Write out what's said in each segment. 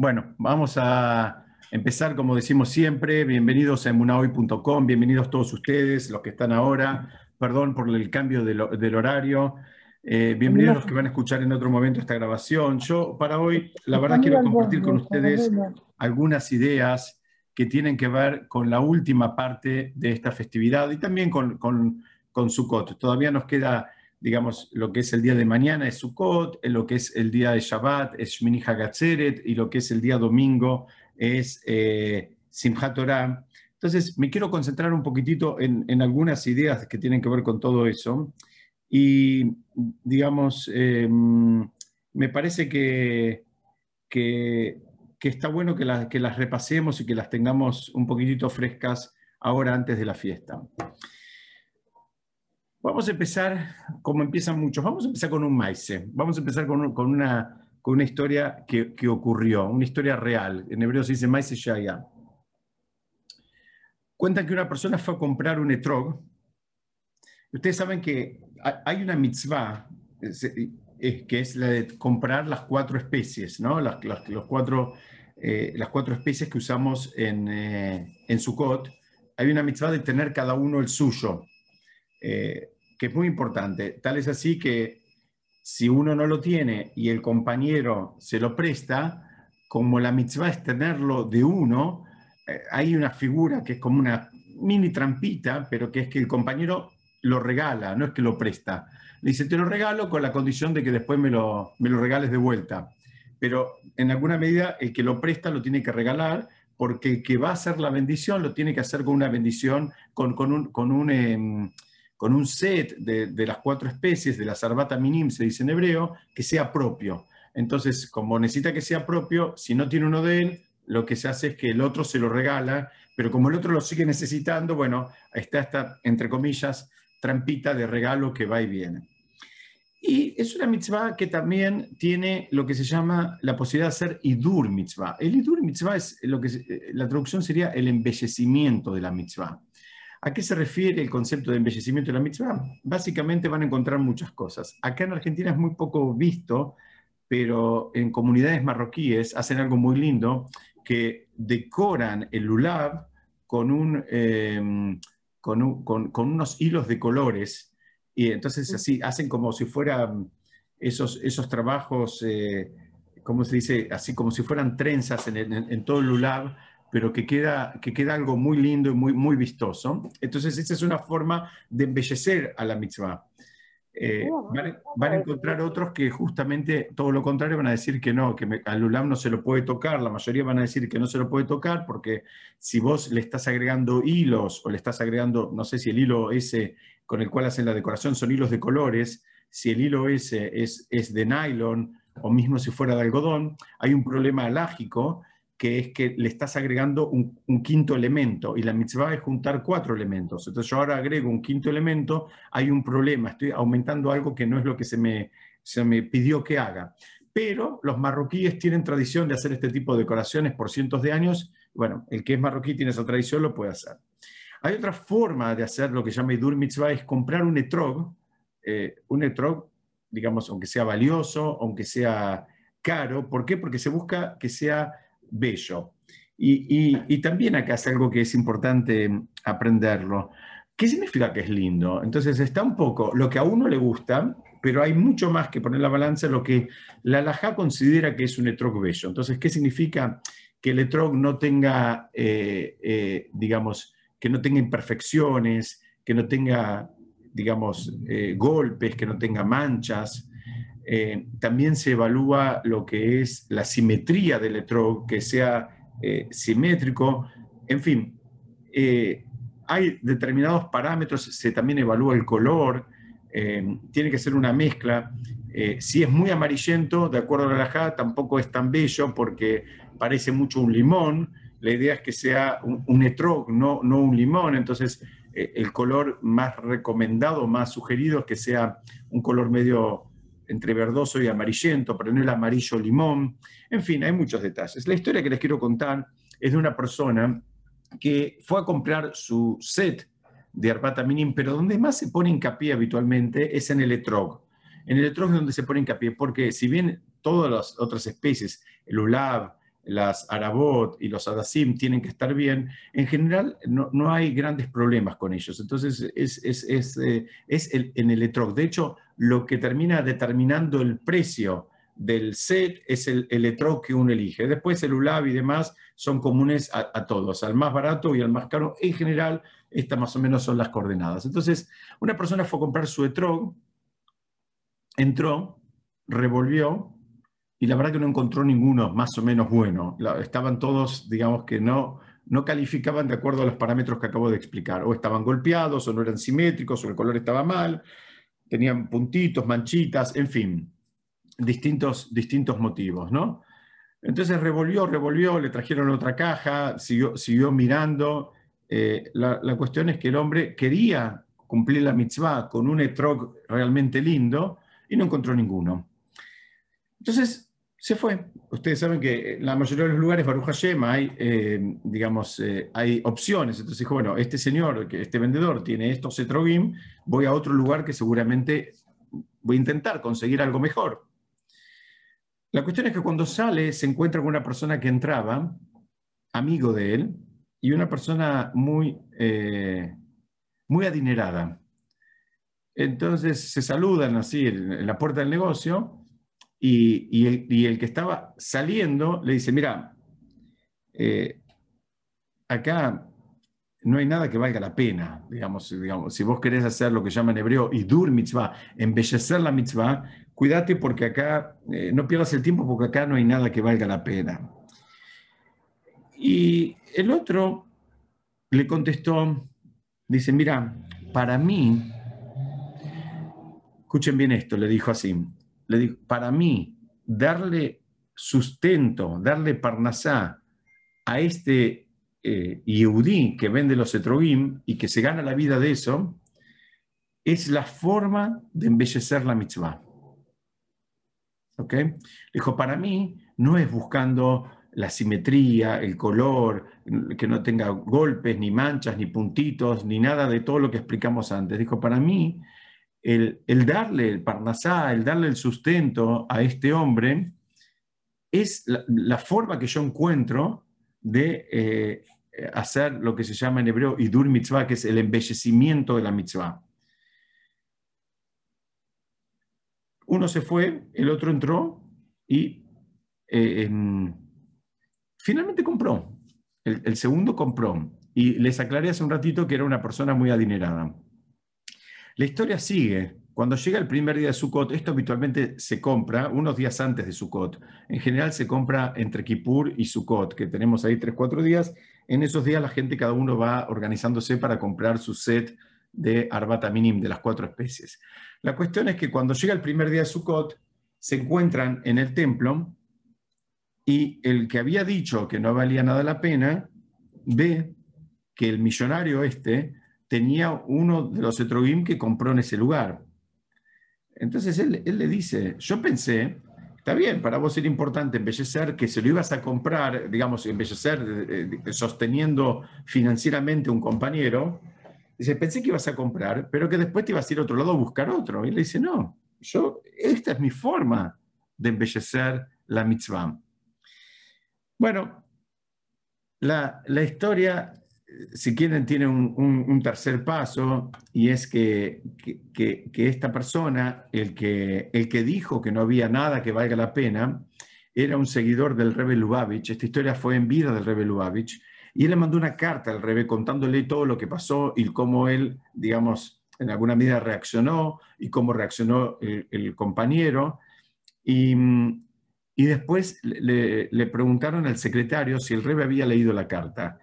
Bueno, vamos a empezar como decimos siempre. Bienvenidos a emunahoy.com, bienvenidos todos ustedes, los que están ahora. Perdón por el cambio del, horario. Eh, bienvenidos los que van a escuchar en otro momento esta grabación. Yo para hoy, la verdad, quiero compartir con ustedes algunas ideas que tienen que ver con la última parte de esta festividad y también con, con, con Sukkot. Todavía nos queda digamos, lo que es el día de mañana es Sukkot, lo que es el día de Shabbat es Shmini Hagatzeret y lo que es el día domingo es eh, Simchat Torah. Entonces, me quiero concentrar un poquitito en, algunas ideas que tienen que ver con todo eso. Y, digamos, em, me parece que, que, está bueno que, que las repasemos y que las tengamos un poquitito frescas ahora antes de la fiesta. Vamos a empezar, como empiezan muchos, vamos a empezar con un maíz. Vamos a empezar con, una, con una historia que, ocurrió, una historia real. En hebreo se dice maíz shaya. Cuentan que una persona fue a comprar un etrog. Ustedes saben que hay una mitzvah que es la de comprar las cuatro especies, ¿no? Las, los cuatro, eh, las cuatro especies que usamos en, eh, en Sukkot. Hay una mitzvah de tener cada uno el suyo. Eh, que es muy importante. Tal es así que si uno no lo tiene y el compañero se lo presta, como la mitzvah es tenerlo de uno, eh, hay una figura que es como una mini trampita, pero que es que el compañero lo regala, no es que lo presta. Le dice, te lo regalo con la condición de que después me lo, me lo regales de vuelta. Pero en alguna medida el que lo presta lo tiene que regalar porque el que va a hacer la bendición lo tiene que hacer con una bendición, con, con un, con un em, con un set de, las cuatro especies de la sarbata minim, se dice en hebreo, que sea propio. Entonces, como necesita que sea propio, si no tiene uno de él, lo que se hace es que el otro se lo regala, pero como el otro lo sigue necesitando, bueno, está esta, entre comillas, trampita de regalo que va y viene. Y es una mitzvah que también tiene lo que se llama la posibilidad de hacer idur mitzvah. El idur mitzvah es lo que eh, la traducción sería el embellecimiento de la mitzvah. ¿A qué se refiere el concepto de embellecimiento de la mitzvah? Básicamente van a encontrar muchas cosas. Acá en Argentina es muy poco visto, pero en comunidades marroquíes hacen algo muy lindo, que decoran el un, em, con, unos hilos de colores. Y entonces así hacen como si fueran esos, esos trabajos, eh, ¿cómo se dice? Así como si fueran trenzas en, en todo el lulav pero que queda, que queda algo muy lindo y muy, muy vistoso. Entonces, esta es una forma de embellecer a la mitzvah. Eh, van, a encontrar otros que justamente todo lo contrario van a decir que no, que al ulam no se lo puede tocar, la mayoría van a decir que no se lo puede tocar porque si vos le estás agregando hilos o le estás agregando, no sé si el hilo ese con el cual hacen la decoración son hilos de colores, si el hilo ese es, es de nylon o mismo si fuera de algodón, hay un problema alágico que es que le estás agregando un, quinto elemento y la mitzvah es juntar cuatro elementos. Entonces yo ahora agrego un quinto elemento, hay un problema, estoy aumentando algo que no es lo que se me, se me pidió que haga. Pero los marroquíes tienen tradición de hacer este tipo de decoraciones por cientos de años. Bueno, el que es marroquí tiene esa tradición, lo puede hacer. Hay otra forma de hacer lo que llama Idur Mitzvah, es comprar un etrog, eh, un etrog, digamos, aunque sea valioso, aunque sea caro. ¿Por qué? Porque se busca que sea bello. Y, también acá es algo que es importante aprenderlo. ¿Qué significa que es lindo? Entonces está un poco lo que a uno le gusta, pero hay mucho más que poner la balanza lo que la alajá considera que es un etrog bello. Entonces, ¿qué significa que el etrog no tenga, eh, eh, digamos, que no tenga imperfecciones, que no tenga, digamos, eh, golpes, que no tenga manchas? Eh, también se evalúa lo que es la simetría del electrodo, que sea eh, simétrico. En fin, eh, hay determinados parámetros, se también evalúa el color, tiene que ser una mezcla. si es muy amarillento, de acuerdo a la JA, tampoco es tan bello porque parece mucho un limón. La idea es que sea un, un etrog, no, no un limón. Entonces, el color más recomendado, más sugerido es que sea un color medio entre verdoso y amarillento, pero no el amarillo limón. En fin, hay muchos detalles. La historia que les quiero contar es de una persona que fue a comprar su set de Arpata Minim, pero donde más se pone hincapié habitualmente es en el etrog. En el etrog es donde se pone hincapié, porque si bien todas las otras especies, el ulab, las arabot y los adasim tienen que estar bien, en general no, no hay grandes problemas con ellos. Entonces es, es, es, eh, es el, en el etrog. De hecho, lo que termina determinando el precio del set es el, el etrog que uno elige. Después el y demás son comunes a, todos, al más barato y al más caro. En general, estas más o menos son las coordenadas. Entonces, una persona fue a comprar su etrog, entró, revolvió y la verdad que no encontró ninguno más o menos bueno. estaban todos, digamos que no, no calificaban de acuerdo a los parámetros que acabo de explicar. O estaban golpeados, o no eran simétricos, o el color estaba mal, tenían puntitos, manchitas, en fin, distintos, distintos motivos, ¿no? Entonces revolvió, revolvió, le trajeron otra caja, siguió, siguió mirando. Eh, la, la, cuestión es que el hombre quería cumplir la mitzvah con un etrog realmente lindo y no encontró ninguno. Entonces se fue. Ustedes saben que en la mayoría de los lugares, Baruch hay, eh, digamos, eh, hay opciones. Entonces dijo, bueno, este señor, este vendedor tiene estos etrogim, voy a otro lugar que seguramente voy a intentar conseguir algo mejor. La cuestión es que cuando sale se encuentra con una persona que entraba, amigo de él, y una persona muy, eh, muy adinerada. Entonces se saludan así en la puerta del negocio y, el, que estaba saliendo le dice, mira, eh, acá no hay nada que valga la pena, digamos, digamos, si vos querés hacer lo que llaman en hebreo idur mitzvah, embellecer la mitzvah, cuídate porque acá, eh, no pierdas el tiempo porque acá no hay nada que valga la pena. Y el otro le contestó, dice, mira, para mí, escuchen bien esto, le dijo así, le para mí, darle sustento, darle parnasá a este eh, que vende los etrogim y que se gana la vida de eso, es la forma de embellecer la mitzvah. ¿Ok? Dijo, para mí no es buscando la simetría, el color, que no tenga golpes, ni manchas, ni puntitos, ni nada de todo lo que explicamos antes. Dijo, para mí el, darle el parnasá, el darle el sustento a este hombre, es la, forma que yo encuentro de eh, hacer lo que se llama en hebreo idur mitzvah, que es el embellecimiento de la mitzvah. Uno se fue, el otro entró y eh, finalmente compró. El, el segundo compró. Y les aclaré hace un ratito que era una persona muy adinerada. La historia sigue. Cuando llega el primer día de Sukkot, esto habitualmente se compra unos días antes de Sukkot. En general se compra entre Kippur y Sukkot, que tenemos ahí tres, cuatro días. En esos días la gente, cada uno va organizándose para comprar su set de Arbata Minim, de las cuatro especies. La cuestión es que cuando llega el primer día de Sukkot, se encuentran en el templo y el que había dicho que no valía nada la pena, ve que el millonario este tenía uno de los etrogim que compró en ese lugar. Entonces él, le dice, yo pensé, está bien, para vos era importante embellecer, que se lo ibas a comprar, digamos, embellecer eh, eh, sosteniendo financieramente un compañero. Dice, pensé que ibas a comprar, pero que después te ibas a ir a otro lado a buscar otro. Y le dice, no, yo, esta es mi forma de embellecer la mitzvah. Bueno, la, la historia si quieren, tiene un, tercer paso y es que, esta persona, el que, el que dijo que no había nada que valga la pena, era un seguidor del Rebe Lubavitch. Esta historia fue en vida del Rebe Lubavitch. Y él le mandó una carta al Rebe contándole todo lo que pasó y cómo él, digamos, en alguna medida reaccionó y cómo reaccionó el, compañero. Y, después le, le, preguntaron al secretario si el Rebe había leído la carta.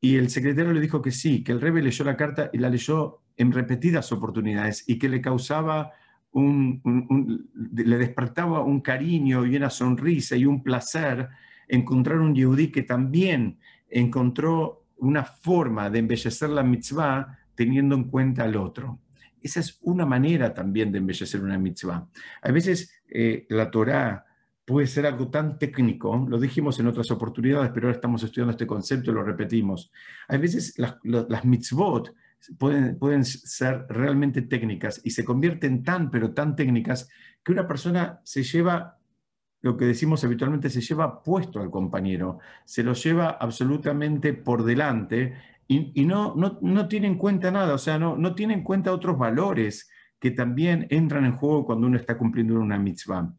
Y el secretario le dijo que sí, que el rebe leyó la carta y la leyó en repetidas oportunidades y que le causaba un, le despertaba un cariño y una sonrisa y un placer encontrar un yehudí que también encontró una forma de embellecer la mitzvah teniendo en cuenta al otro. Esa es una manera también de embellecer una mitzvah. A veces eh, la Torah puede ser algo tan técnico, lo dijimos en otras oportunidades, pero ahora estamos estudiando este concepto y lo repetimos. A veces las, las mitzvot pueden, pueden ser realmente técnicas y se convierten tan, pero tan técnicas que una persona se lleva lo que decimos habitualmente, se lleva puesto al compañero, se lo lleva absolutamente por delante y, no, no, tiene en cuenta nada, o sea, no, no tiene en cuenta otros valores que también entran en juego cuando uno está cumpliendo una mitzvah.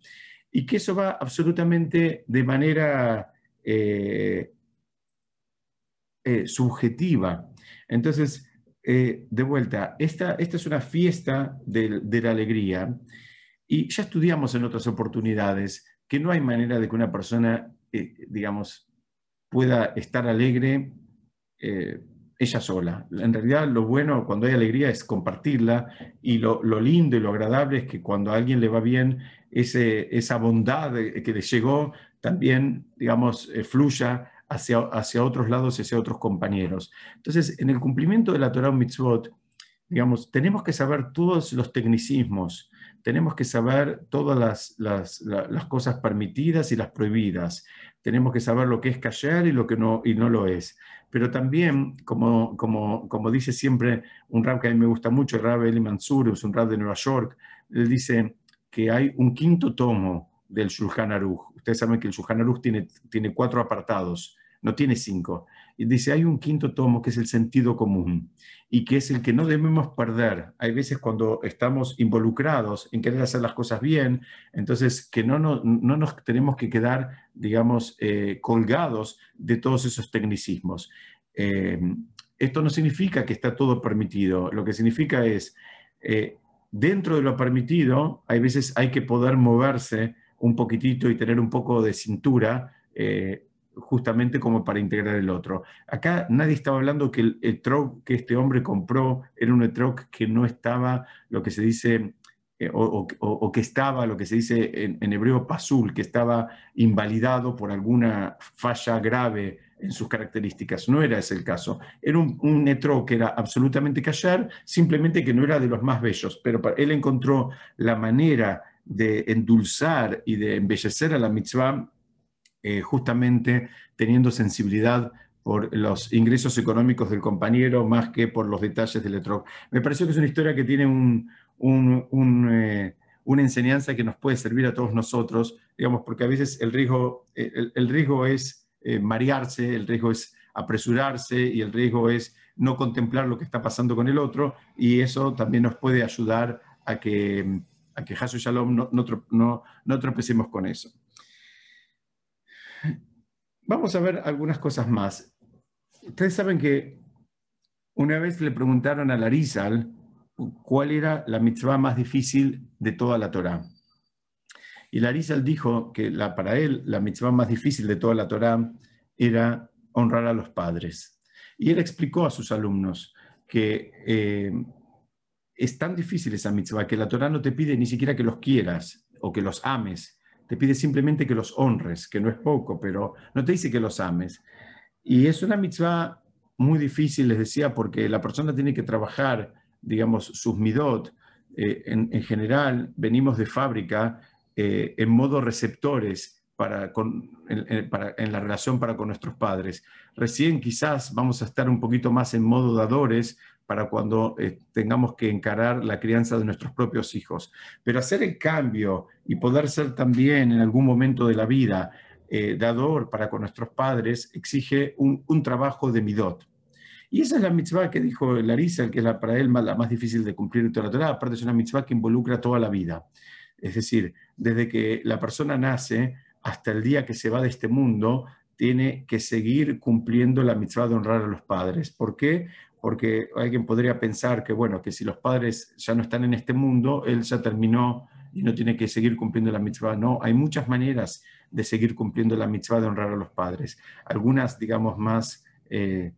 Y que eso va absolutamente de manera eh, eh, subjetiva. Entonces, eh, de vuelta, esta, esta es una fiesta de, la alegría y ya estudiamos en otras oportunidades que no hay manera de que una persona, digamos, pueda estar alegre ella sola. En realidad lo bueno cuando hay alegría es compartirla y lo, lindo y lo agradable es que cuando a alguien le va bien, ese, esa bondad que le llegó también, digamos, eh, fluya hacia, hacia otros lados hacia otros compañeros. Entonces, en el cumplimiento de la Torah Mitzvot, digamos, tenemos que saber todos los tecnicismos, tenemos que saber todas las, las, cosas permitidas y las prohibidas, tenemos que saber lo que es callar y lo que no, y no lo es. Pero también, como, como, como dice siempre un rap que a mí me gusta mucho, el rap Eli Mansur, es un rap de Nueva York, él dice que hay un quinto tomo del Shulchan Aruch. Ustedes saben que el Shulchan Aruch tiene, tiene cuatro apartados, no tiene cinco. Y dice, hay un quinto tomo que es el sentido común y que es el que no debemos perder. Hay veces cuando estamos involucrados en querer hacer las cosas bien, entonces que no, no, no nos tenemos que quedar, digamos, eh, colgados de todos esos tecnicismos. Eh, esto no significa que está todo permitido, lo que significa es, eh, dentro de lo permitido, hay veces hay que poder moverse un poquitito y tener un poco de cintura justamente como para integrar el otro. Acá nadie estaba hablando que el, el que este hombre compró era un troc que no estaba, lo que se dice, eh, o, que estaba, lo que se dice en, hebreo pasul, que estaba invalidado por alguna falla grave en sus características. No era ese el caso. Era un, un que era absolutamente callar, simplemente que no era de los más bellos, pero él encontró la manera de endulzar y de embellecer a la mitzvah eh, justamente teniendo sensibilidad por los ingresos económicos del compañero más que por los detalles del ETROC. Me pareció que es una historia que tiene eh, una enseñanza que nos puede servir a todos nosotros, digamos, porque a veces el riesgo, el, riesgo es eh, marearse, el riesgo es apresurarse y el riesgo es no contemplar lo que está pasando con el otro y eso también nos puede ayudar a que, a que Hasu Shalom no, no, no tropecemos con eso. Vamos a ver algunas cosas más. Ustedes saben que una vez le preguntaron a Larizal cuál era la mitzvah más difícil de toda la Torá. Y Larizal dijo que la, para él la mitzvah más difícil de toda la Torá era honrar a los padres. Y él explicó a sus alumnos que eh, es tan difícil esa mitzvah que la Torá no te pide ni siquiera que los quieras o que los ames, te pide simplemente que los honres, que no es poco, pero no te dice que los ames. Y es una mitzvah muy difícil, les decía, porque la persona tiene que trabajar, digamos, sus midot. Eh, en, general, venimos de fábrica eh, en modo receptores para, en, la relación para con nuestros padres. Recién quizás vamos a estar un poquito más en modo dadores para cuando eh, tengamos que encarar la crianza de nuestros propios hijos. Pero hacer el cambio y poder ser también en algún momento de la vida eh, dador para con nuestros padres exige un, trabajo de midot. Y esa es la mitzvah que dijo Larisa, que es la, para él la más difícil de cumplir en toda la Torah. Aparte es una mitzvah que involucra toda la vida. Es decir, desde que la persona nace hasta el día que se va de este mundo, tiene que seguir cumpliendo la mitzvah de honrar a los padres. ¿Por qué? porque alguien podría pensar que, bueno, que si los padres ya no están en este mundo, él ya terminó y no tiene que seguir cumpliendo la mitzvah. No, hay muchas maneras de seguir cumpliendo la mitzvah de honrar a los padres. Algunas, digamos, más eh,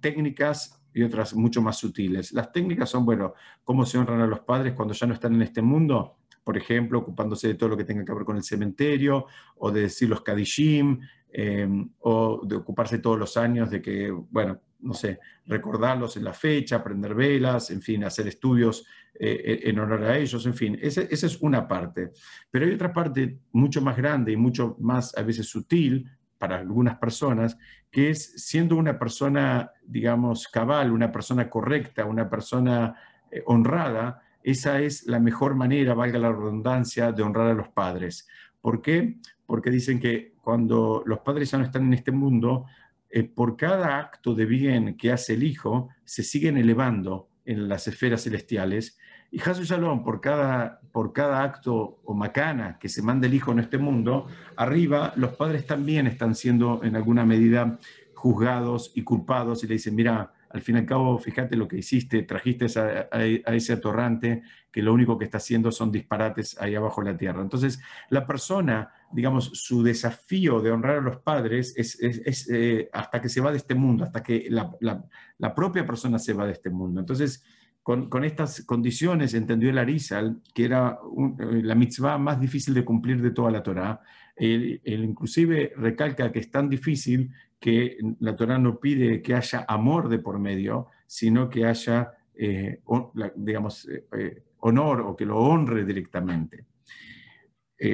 técnicas y otras mucho más sutiles. Las técnicas son, bueno, cómo se honran a los padres cuando ya no están en este mundo, por ejemplo, ocupándose de todo lo que tenga que ver con el cementerio, o de decir los kadishim, eh, o de ocuparse todos los años de que, bueno, no sé, recordarlos en la fecha, prender velas, en fin, hacer estudios eh, en honor a ellos, en fin, esa, es una parte. Pero hay otra parte mucho más grande y mucho más a veces sutil para algunas personas, que es siendo una persona, digamos, cabal, una persona correcta, una persona eh, honrada, esa es la mejor manera, valga la redundancia, de honrar a los padres. ¿Por qué? Porque dicen que cuando los padres ya no están en este mundo, eh, por cada acto de bien que hace el hijo, se siguen elevando en las esferas celestiales. Y Hasu Shalom, por cada, por cada acto o macana que se manda el hijo en este mundo, arriba los padres también están siendo en alguna medida juzgados y culpados y le dicen, mira, al fin y al cabo, fíjate lo que hiciste, trajiste a, ese atorrante que lo único que está haciendo son disparates ahí abajo en la tierra. Entonces, la persona, digamos, su desafío de honrar a los padres es, eh, hasta que se va de este mundo, hasta que la, propia persona se va de este mundo. Entonces, con, estas condiciones entendió el Arizal que era eh, la mitzvah más difícil de cumplir de toda la Torah. Él, inclusive recalca que es tan difícil que la Torah no pide que haya amor de por medio, sino que haya, eh, digamos, eh, honor o que lo honre directamente.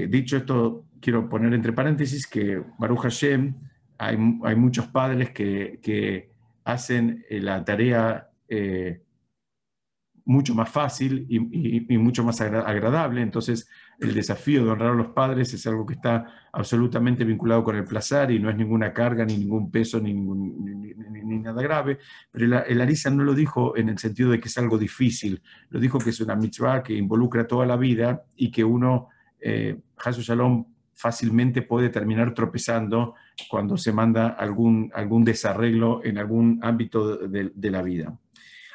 dicho esto, quiero poner entre paréntesis que Baruch Hashem, hay, hay muchos padres que, que hacen la tarea mucho más fácil y, mucho más agradable. Entonces, el desafío de honrar a los padres es algo que está absolutamente vinculado con el placer y no es ninguna carga, ni ningún peso, ni, ni, nada grave. Pero el, Arisa no lo dijo en el sentido de que es algo difícil, lo dijo que es una mitzvah que involucra toda la vida y que uno, eh, Shalom, fácilmente puede terminar tropezando cuando se manda algún, algún desarreglo en algún ámbito de la vida.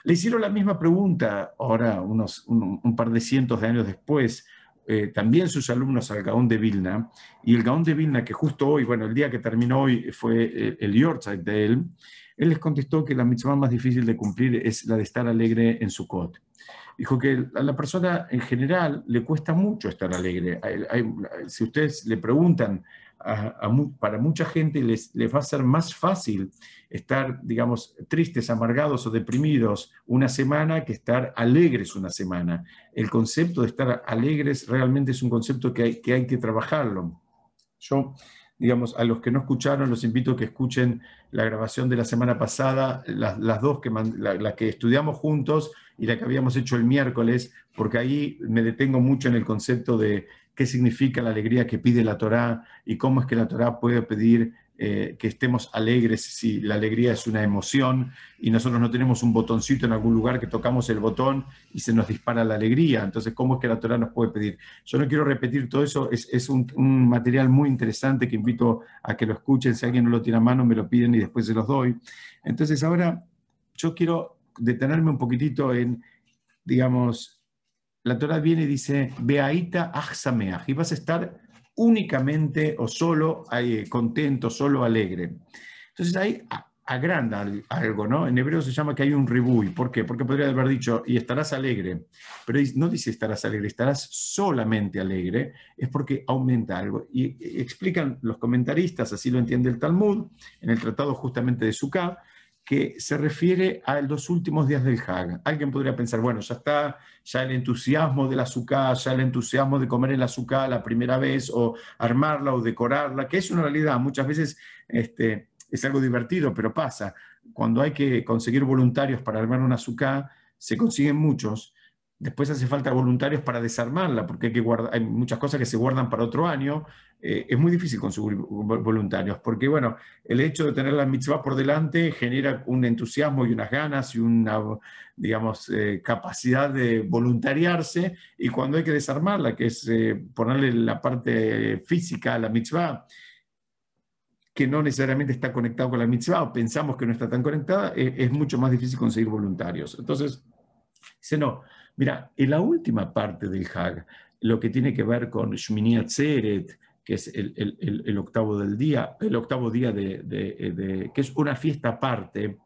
Le hicieron la misma pregunta ahora, unos, un, par de cientos de años después, eh, también sus alumnos al Gaón de Vilna, y el Gaón de Vilna, que justo hoy, bueno, el día que terminó hoy fue el, el Yortzeit de él, él les contestó que la mitzvah más difícil de cumplir es la de estar alegre en Sukkot. Dijo que a la persona en general le cuesta mucho estar alegre. si ustedes le preguntan para mucha gente les, les, va a ser más fácil estar, digamos, tristes, amargados o deprimidos una semana que estar alegres una semana. El concepto de estar alegres realmente es un concepto que hay que, hay que trabajarlo. Yo, digamos, a los que no escucharon, los invito a que escuchen la grabación de la semana pasada, las, las dos que, la, que estudiamos juntos y la que habíamos hecho el miércoles, porque ahí me detengo mucho en el concepto de qué significa la alegría que pide la Torá y cómo es que la Torá puede pedir eh, que estemos alegres si la alegría es una emoción y nosotros no tenemos un botoncito en algún lugar que tocamos el botón y se nos dispara la alegría. Entonces, ¿cómo es que la Torá nos puede pedir? Yo no quiero repetir todo eso, es, un, material muy interesante que invito a que lo escuchen. Si alguien no lo tiene a mano, me lo piden y después se los doy. Entonces, ahora yo quiero detenerme un poquitito en, digamos, la Torah viene y dice, Beaita achsameach, y vas a estar únicamente o solo contento, solo alegre. Entonces ahí agranda algo, ¿no? En hebreo se llama que hay un ribuy. ¿Por qué? Porque podría haber dicho, y estarás alegre, pero no dice estarás alegre, estarás solamente alegre, es porque aumenta algo. Y explican los comentaristas, así lo entiende el Talmud, en el tratado justamente de Sukkah, que se refiere a los últimos días del Hag. Alguien podría pensar, bueno, ya está, ya el entusiasmo del azúcar, ya el entusiasmo de comer el azúcar la primera vez, o armarla o decorarla, que es una realidad. Muchas veces este, es algo divertido, pero pasa. Cuando hay que conseguir voluntarios para armar un azúcar, se consiguen muchos, Después hace falta voluntarios para desarmarla, porque hay, que hay muchas cosas que se guardan para otro año. Eh, es muy difícil conseguir voluntarios, porque bueno, el hecho de tener la mitzvah por delante genera un entusiasmo y unas ganas y una, digamos, eh, capacidad de voluntariarse. Y cuando hay que desarmarla, que es eh, ponerle la parte física a la mitzvah, que no necesariamente está conectado con la mitzvah, o pensamos que no está tan conectada, es mucho más difícil conseguir voluntarios. Entonces, dice, no, Mira, en la última parte del Hag, lo que tiene que ver con Shmini Atzeret, que es el, octavo del día, el octavo día de, que es una fiesta aparte,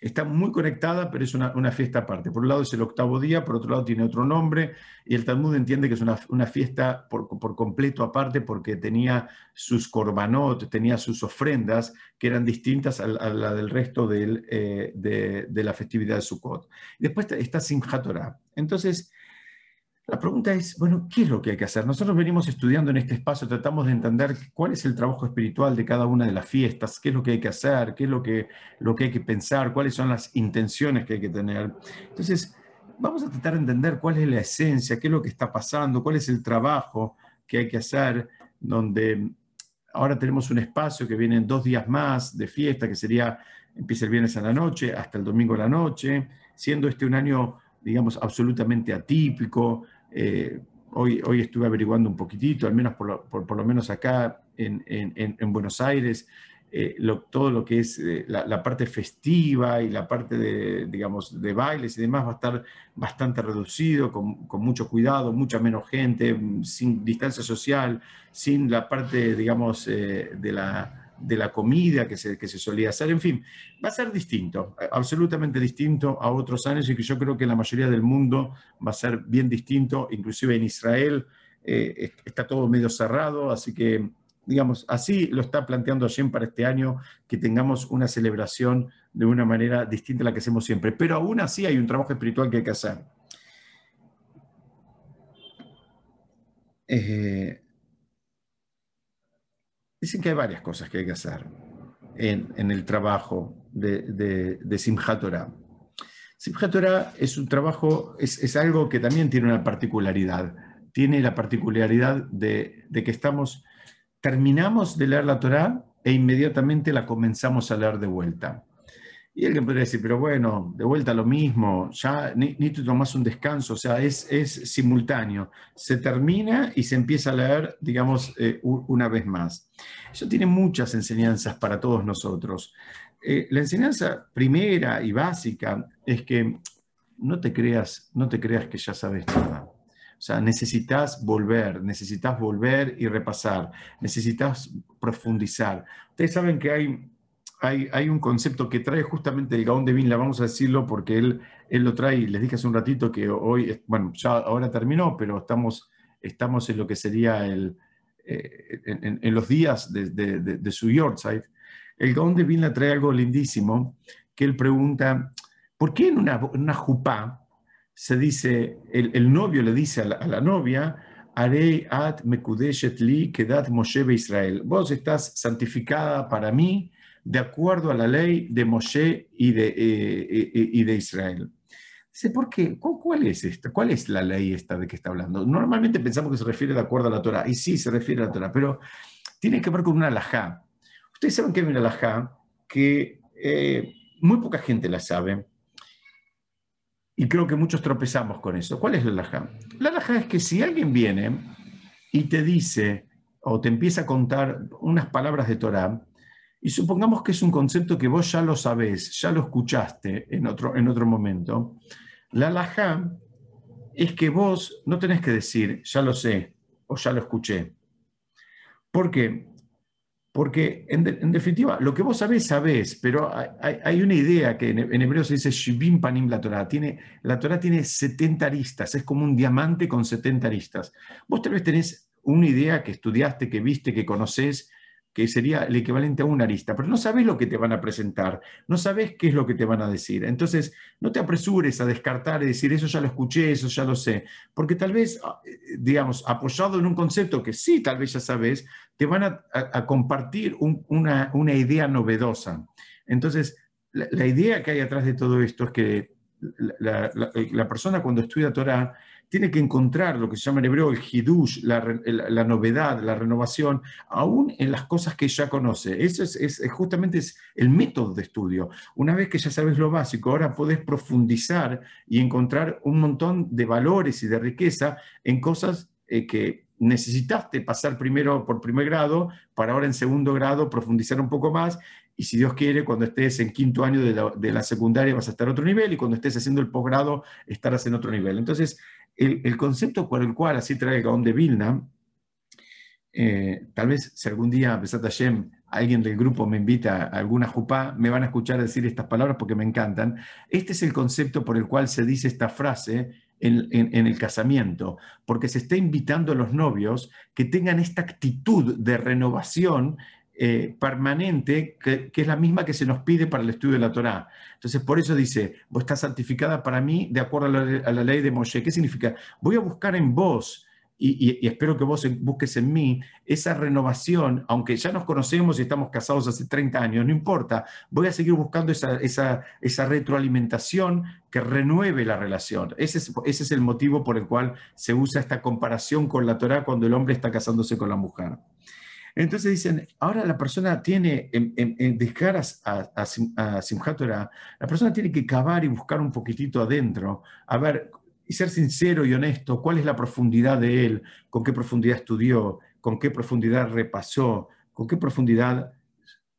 está muy conectada, pero es una, fiesta aparte. Por un lado es el octavo día, por otro lado tiene otro nombre, y el Talmud entiende que es una, fiesta por, completo aparte porque tenía sus korbanot, tenía sus ofrendas que eran distintas a, la del resto eh, de, la festividad de Sukkot. Después está Torah. Entonces, la pregunta es, bueno, ¿qué es lo que hay que hacer? Nosotros venimos estudiando en este espacio, tratamos de entender cuál es el trabajo espiritual de cada una de las fiestas, qué es lo que hay que hacer, qué es lo que, lo que hay que pensar, cuáles son las intenciones que hay que tener. Entonces, vamos a tratar de entender cuál es la esencia, qué es lo que está pasando, cuál es el trabajo que hay que hacer, donde ahora tenemos un espacio que vienen dos días más de fiesta, que sería, empieza el viernes a la noche hasta el domingo a la noche, siendo este un año, digamos, absolutamente atípico. Eh, hoy, hoy estuve averiguando un poquitito, al menos por lo, por, lo menos acá en, en, en Buenos Aires, eh, todo lo que es eh, la, parte festiva y la parte de, digamos, de bailes y demás va a estar bastante reducido, con, con, mucho cuidado, mucha menos gente, sin distancia social, sin la parte, digamos, de, la, de la comida que se, que se solía hacer. En fin, va a ser distinto, absolutamente distinto a otros años y que yo creo que en la mayoría del mundo va a ser bien distinto, inclusive en Israel. está todo medio cerrado, así que digamos, así lo está planteando Jen para este año, que tengamos una celebración de una manera distinta a la que hacemos siempre. Pero aún así hay un trabajo espiritual que hay que hacer. Eh, dicen que hay varias cosas que hay que hacer en, el trabajo de, de, de Simchat Torah. Simchat Torah es un trabajo, es, algo que también tiene una particularidad. Tiene la particularidad de, de que estamos terminamos de leer la Torá e inmediatamente la comenzamos a leer de vuelta. Y alguien podría decir, pero bueno, de vuelta lo mismo, ya ni, te tomas un descanso, o sea, es, es, simultáneo. Se termina y se empieza a leer, digamos, eh, una vez más. Eso tiene muchas enseñanzas para todos nosotros. Eh, la enseñanza primera y básica es que no te creas, no te creas que ya sabes nada. O sea, necesitas volver, necesitas volver y repasar, necesitas profundizar. Ustedes saben que hay, hay, un concepto que trae justamente el Gaón de Vinla, vamos a decirlo porque él, él lo trae, les dije hace un ratito que hoy, bueno, ya ahora terminó, pero estamos, estamos en lo que sería el, eh, en, los días de, su Yorkshire. El Gaón de Vinla trae algo lindísimo, que él pregunta, ¿por qué en una, una jupá, se dice, el, novio le dice a la, novia, Arei at mekudeshet li kedat Moshe Israel. Vos estás santificada para mí de acuerdo a la ley de Moshe y de, eh, eh, y de Israel. Dice, ¿por qué? ¿Cuál es esta? ¿Cuál es la ley esta de que está hablando? Normalmente pensamos que se refiere de acuerdo a la Torah, y sí se refiere a la Torah, pero tiene que ver con una alajá. Ustedes saben que hay una alajá que eh, muy poca gente la sabe, y creo que muchos tropezamos con eso. ¿Cuál es la laja? La laja es que si alguien viene y te dice o te empieza a contar unas palabras de Torah, y supongamos que es un concepto que vos ya lo sabés, ya lo escuchaste en otro, en otro momento, la laja es que vos no tenés que decir, ya lo sé o ya lo escuché. ¿Por qué? Porque en, definitiva, lo que vos sabés, sabés, pero hay, una idea que en, hebreo se dice Shivim Panim la Torah. Tiene, la Torah tiene 70 aristas, es como un diamante con 70 aristas. Vos tal vez tenés una idea que estudiaste, que viste, que conocés, que sería el equivalente a una arista, pero no sabes lo que te van a presentar, no sabes qué es lo que te van a decir. Entonces, no te apresures a descartar y decir, eso ya lo escuché, eso ya lo sé, porque tal vez, ah, digamos, apoyado en un concepto que sí, tal vez ya sabes, te van a, compartir una, idea novedosa. Entonces, la, idea que hay atrás de todo esto es que la, la persona cuando estudia Torah tiene que encontrar lo que se llama en hebreo el hidush, la, novedad, la renovación, aún en las cosas que ya conoce. Eso es, justamente es el método de estudio. Una vez que ya sabes lo básico, ahora puedes profundizar y encontrar un montón de valores y de riqueza en cosas eh, que necesitaste pasar primero por primer grado, para ahora en segundo grado profundizar un poco más y si Dios quiere, cuando estés en quinto año de la, secundaria vas a estar a otro nivel y cuando estés haciendo el posgrado estarás en otro nivel. Entonces, el, concepto por el cual así trae el Gaón de Vilna, eh, tal vez si algún día, Besat Hashem, alguien del grupo me invita a alguna jupá, me van a escuchar decir estas palabras porque me encantan. Este es el concepto por el cual se dice esta frase en, en, el casamiento, porque se está invitando a los novios que tengan esta actitud de renovación eh, permanente, que, es la misma que se nos pide para el estudio de la Torá. Entonces, por eso dice, vos estás santificada para mí de acuerdo a la, ley de Moshe. ¿Qué significa? Voy a buscar en vos y, espero que vos busques en mí esa renovación, aunque ya nos conocemos y estamos casados hace 30 años, no importa, voy a seguir buscando esa, retroalimentación que renueve la relación. Ese es, ese es el motivo por el cual se usa esta comparación con la Torah cuando el hombre está casándose con la mujer. Entonces dicen, ahora la persona tiene, en, en, dejar a, a, la persona tiene que cavar y buscar un poquitito adentro, a ver y ser sincero y honesto, cuál es la profundidad de él, con qué profundidad estudió, con qué profundidad repasó, con qué profundidad,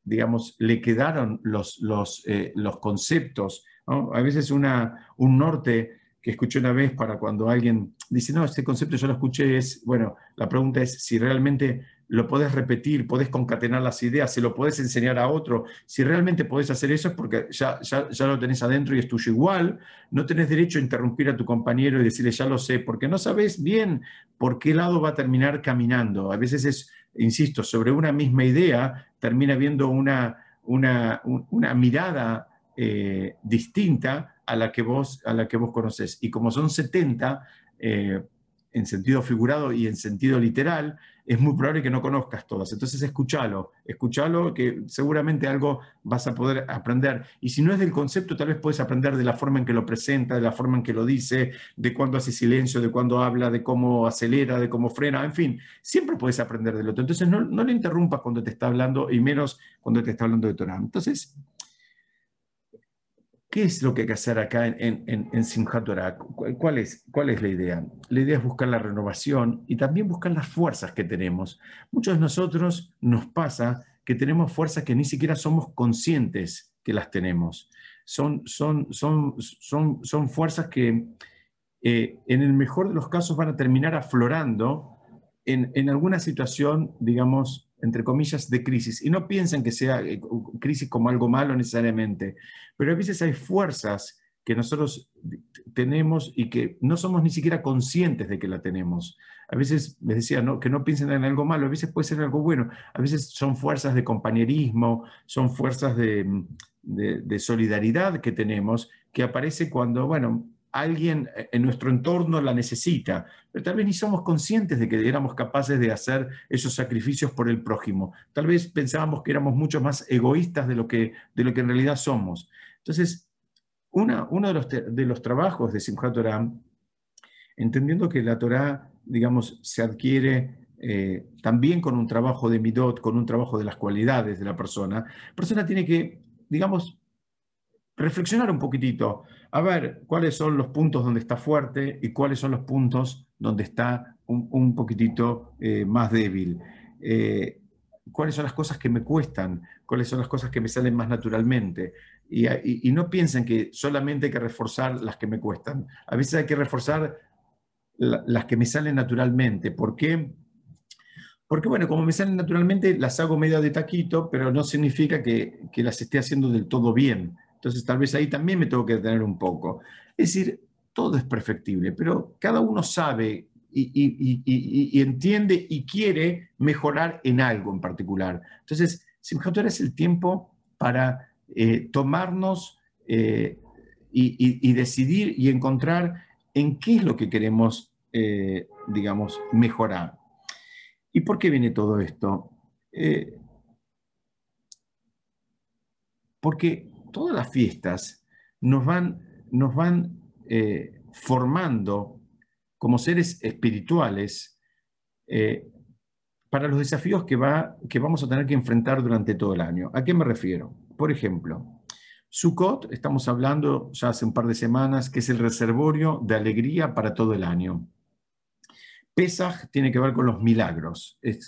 digamos, le quedaron los, los, eh, los conceptos. A veces una, un norte que escuché una vez para cuando alguien dice, no, este concepto yo lo escuché, es, bueno, la pregunta es si realmente lo podés repetir, podés concatenar las ideas, se lo podés enseñar a otro. Si realmente podés hacer eso es porque ya, ya, ya, lo tenés adentro y es tuyo igual. No tenés derecho a interrumpir a tu compañero y decirle, ya lo sé, porque no sabes bien por qué lado va a terminar caminando. A veces es, insisto, sobre una misma idea, termina viendo una, una, una mirada eh, distinta a la, que vos, a la que vos conoces. Y como son 70, eh, en sentido figurado y en sentido literal, es muy probable que no conozcas todas. Entonces escúchalo, escúchalo que seguramente algo vas a poder aprender. Y si no es del concepto, tal vez puedes aprender de la forma en que lo presenta, de la forma en que lo dice, de cuándo hace silencio, de cuándo habla, de cómo acelera, de cómo frena, en fin, siempre puedes aprender del otro. Entonces no, no le interrumpas cuando te está hablando y menos cuando te está hablando de Torah. Entonces, ¿Qué es lo que hay que hacer acá en, en, Simchat Torah? ¿Cuál es, ¿Cuál es la idea? La idea es buscar la renovación y también buscar las fuerzas que tenemos. Muchos de nosotros nos pasa que tenemos fuerzas que ni siquiera somos conscientes que las tenemos. Son, fuerzas que eh, en el mejor de los casos van a terminar aflorando en alguna situación, digamos, entre comillas, de crisis. Y no piensen que sea eh, crisis como algo malo necesariamente, pero a veces hay fuerzas que nosotros tenemos y que no somos ni siquiera conscientes de que la tenemos. A veces les decía ¿no? que no piensen en algo malo, a veces puede ser algo bueno, a veces son fuerzas de compañerismo, son fuerzas de, de, de solidaridad que tenemos, que aparece cuando, bueno, alguien en nuestro entorno la necesita, pero tal vez ni somos conscientes de que éramos capaces de hacer esos sacrificios por el prójimo. Tal vez pensábamos que éramos mucho más egoístas de lo que, de lo que en realidad somos. Entonces, una, uno de los, de los trabajos de Simchat Torah, entendiendo que la Torah, digamos, se adquiere eh, también con un trabajo de midot, con un trabajo de las cualidades de la persona, la persona tiene que, digamos, reflexionar un poquitito, a ver cuáles son los puntos donde está fuerte y cuáles son los puntos donde está un, poquitito eh, más débil. Eh, cuáles son las cosas que me cuestan, cuáles son las cosas que me salen más naturalmente. Y, no piensen que solamente hay que reforzar las que me cuestan. A veces hay que reforzar las que me salen naturalmente. ¿Por qué? Porque, bueno, como me salen naturalmente, las hago medio de taquito, pero no significa que, que las esté haciendo del todo bien. Entonces, tal vez ahí también me tengo que detener un poco. Es decir, todo es perfectible, pero cada uno sabe y, entiende y quiere mejorar en algo en particular. Entonces, Simchat es el tiempo para eh, tomarnos eh, y, decidir y encontrar en qué es lo que queremos, eh, digamos, mejorar. ¿Y por qué viene todo esto? porque todas las fiestas nos van, nos van eh, formando como seres espirituales eh, para los desafíos que, va, que vamos a tener que enfrentar durante todo el año. ¿A qué me refiero? Por ejemplo, Sukkot, estamos hablando ya hace un par de semanas, que es el reservorio de alegría para todo el año. Pesach tiene que ver con los milagros eh,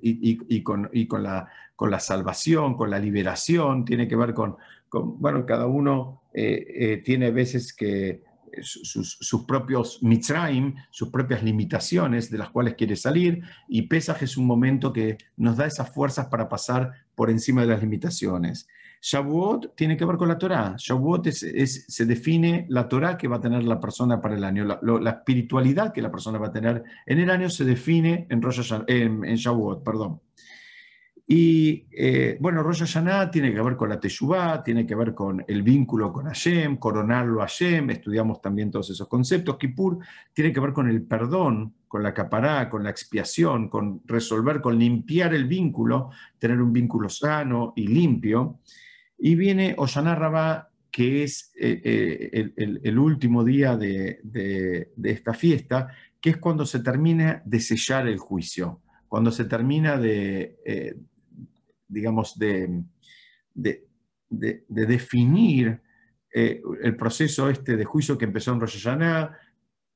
y, con, con, la, con, la, salvación, con la liberación, tiene que ver con, bueno, cada uno eh, eh, tiene veces que sus, propios mitzrayim, sus propias limitaciones de las cuales quiere salir, y Pesaj es un momento que nos da esas fuerzas para pasar por encima de las limitaciones. Shavuot tiene que ver con la Torah. Shavuot es, se define la Torah que va a tener la persona para el año. La, espiritualidad que la persona va a tener en el año se define en, Rosh en Shavuot. Perdón. Y eh, bueno, Rosh Hashanah tiene que ver con la Teshuvah, tiene que ver con el vínculo con Hashem, coronarlo a Hashem, estudiamos también todos esos conceptos. Kippur tiene que ver con el perdón, con la capará, con la expiación, con resolver, con limpiar el vínculo, tener un vínculo sano y limpio. Y viene Oshaná Rabá, que es eh, eh, el, último día de, de esta fiesta, que es cuando se termina de sellar el juicio cuando se termina de, digamos, de, de, definir eh, el proceso este de juicio que empezó en Rosh Hashanah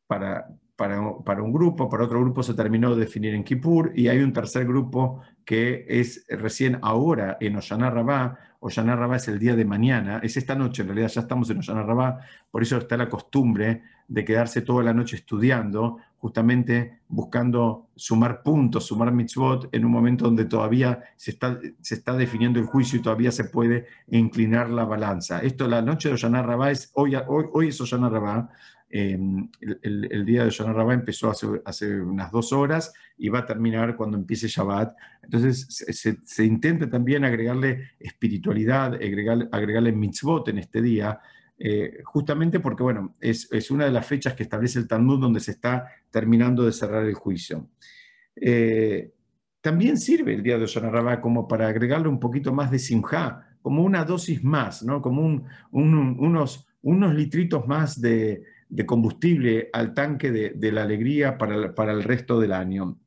para, para, un grupo, para otro grupo se terminó de definir en Kippur, y hay un tercer grupo que es recién ahora en Oshana Rabá. Oshana Rabá es el día de mañana, es esta noche, en realidad ya estamos en Oshana Rabá, por eso está la costumbre de quedarse toda la noche estudiando, justamente buscando sumar puntos, sumar mitzvot, en un momento donde todavía se está, se está definiendo el juicio y todavía se puede inclinar la balanza. Esto, la noche de Oshana Rabá es, hoy, hoy, hoy es Oshana Rabá, Em, el, día de Shana Rabá empezó hace, unas dos horas y va a terminar cuando empiece Shabbat. Entonces se, intenta también agregarle espiritualidad, agregarle, agregarle mitzvot en este día, eh, justamente porque, bueno, es, una de las fechas que establece el Talmud donde se está terminando de cerrar el juicio. Eh, también sirve el día de Shana Rabá como para agregarle un poquito más de simjá, como una dosis más, ¿no? como unos, unos litritos más de, de combustible al tanque de, la alegría para, el resto del año.